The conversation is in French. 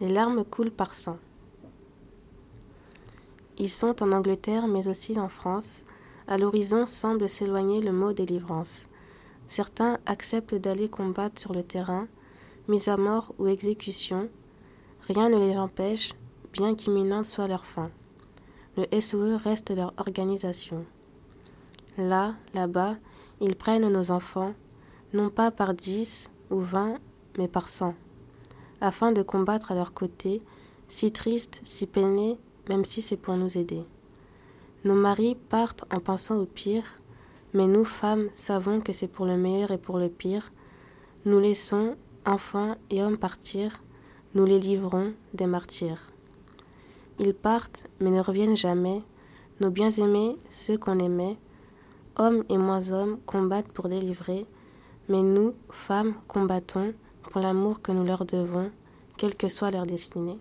Les larmes coulent par sang. Ils sont en Angleterre, mais aussi en France. À l'horizon semble s'éloigner le mot délivrance. Certains acceptent d'aller combattre sur le terrain, mise à mort ou exécution. Rien ne les empêche, bien qu'imminente soit leur fin. Le SOE reste leur organisation. Là, là-bas, ils prennent nos enfants, non pas par dix ou vingt, mais par cent, afin de combattre à leur côté, si tristes, si peinés, même si c'est pour nous aider. Nos maris partent en pensant au pire, mais nous, femmes, savons que c'est pour le meilleur et pour le pire. Nous laissons, enfants et hommes partir, nous les livrons des martyrs. Ils partent, mais ne reviennent jamais, nos bien-aimés, ceux qu'on aimait, hommes et moins hommes combattent pour délivrer, mais nous, femmes, combattons pour l'amour que nous leur devons, quelle que soit leur destinée.